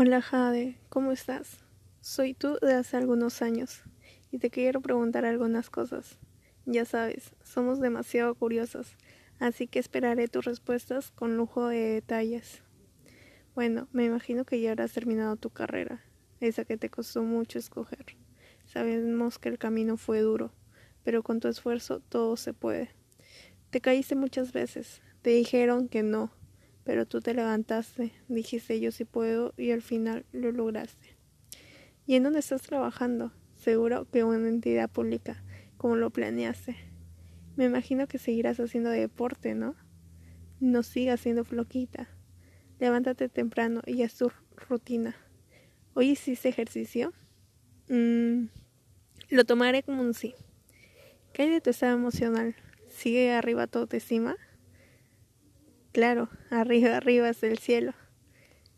Hola Jade, ¿cómo estás? Soy tú de hace algunos años y te quiero preguntar algunas cosas. Ya sabes, somos demasiado curiosos, así que esperaré tus respuestas con lujo de detalles. Bueno, me imagino que ya habrás terminado tu carrera, esa que te costó mucho escoger. Sabemos que el camino fue duro, pero con tu esfuerzo todo se puede. Te caíste muchas veces, te dijeron que no, pero tú te levantaste, dijiste yo sí puedo y al final lo lograste. ¿Y en dónde estás trabajando? Seguro que una entidad pública, como lo planeaste. Me imagino que seguirás haciendo deporte, ¿no? No sigas siendo floquita. Levántate temprano y es tu rutina. ¿Hoy hiciste ejercicio? Mm, lo tomaré como un sí. ¿Qué hay de tu estado emocional? ¿Sigue arriba tu autoestima? Claro, arriba, arriba es el cielo.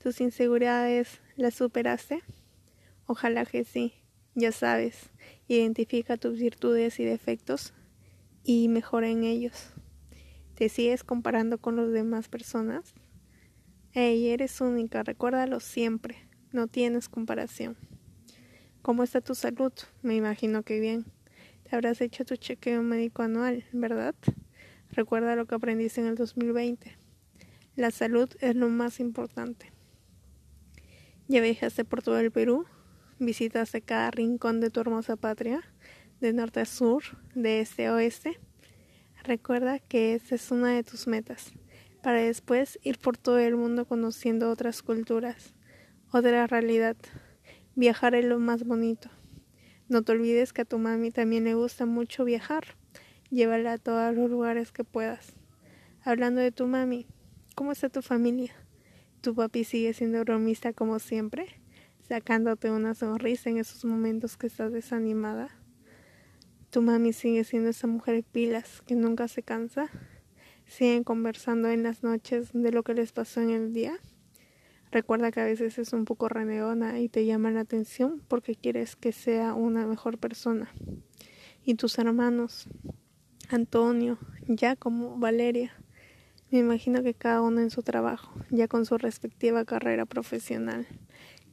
¿Tus inseguridades las superaste? Ojalá que sí. Ya sabes, identifica tus virtudes y defectos y mejora en ellos. ¿Te sigues comparando con las demás personas? Ey, eres única, recuérdalo siempre. No tienes comparación. ¿Cómo está tu salud? Me imagino que bien. Te habrás hecho tu chequeo médico anual, ¿verdad? Recuerda lo que aprendiste en el 2020. La salud es lo más importante. Ya viajaste por todo el Perú, visitaste cada rincón de tu hermosa patria, de norte a sur, de este a oeste. Recuerda que esa es una de tus metas, para después ir por todo el mundo conociendo otras culturas, otra realidad. Viajar es lo más bonito. No te olvides que a tu mami también le gusta mucho viajar. Llévala a todos los lugares que puedas. Hablando de tu mami, ¿Cómo está tu familia? ¿Tu papi sigue siendo bromista como siempre? ¿Sacándote una sonrisa en esos momentos que estás desanimada? ¿Tu mami sigue siendo esa mujer pilas que nunca se cansa? ¿Siguen conversando en las noches de lo que les pasó en el día? Recuerda que a veces es un poco renegona y te llama la atención porque quieres que sea una mejor persona. ¿Y tus hermanos? Antonio, Giacomo, Valeria. Me imagino que cada uno en su trabajo, ya con su respectiva carrera profesional,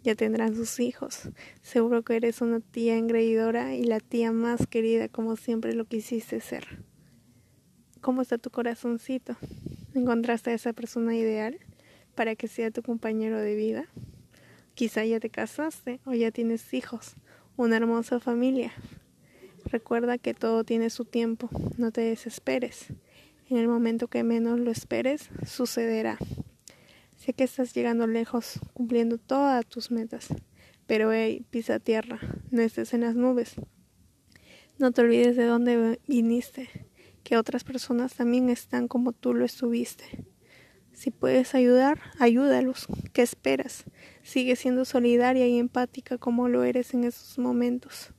ya tendrán sus hijos. Seguro que eres una tía engreidora y la tía más querida como siempre lo quisiste ser. ¿Cómo está tu corazoncito? ¿Encontraste a esa persona ideal para que sea tu compañero de vida? Quizá ya te casaste o ya tienes hijos, una hermosa familia. Recuerda que todo tiene su tiempo, no te desesperes. En el momento que menos lo esperes, sucederá. Sé que estás llegando lejos, cumpliendo todas tus metas, pero hey, pisa tierra, no estés en las nubes. No te olvides de dónde viniste, que otras personas también están como tú lo estuviste. Si puedes ayudar, ayúdalos. ¿Qué esperas? Sigue siendo solidaria y empática como lo eres en esos momentos.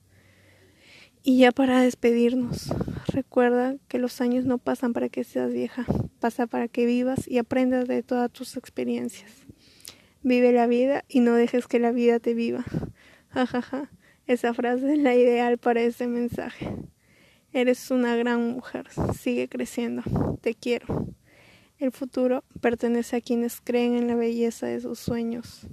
Y ya para despedirnos, recuerda que los años no pasan para que seas vieja, pasa para que vivas y aprendas de todas tus experiencias. Vive la vida y no dejes que la vida te viva. Jajaja, esa frase es la ideal para ese mensaje. Eres una gran mujer, sigue creciendo, te quiero. El futuro pertenece a quienes creen en la belleza de sus sueños.